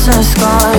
so scars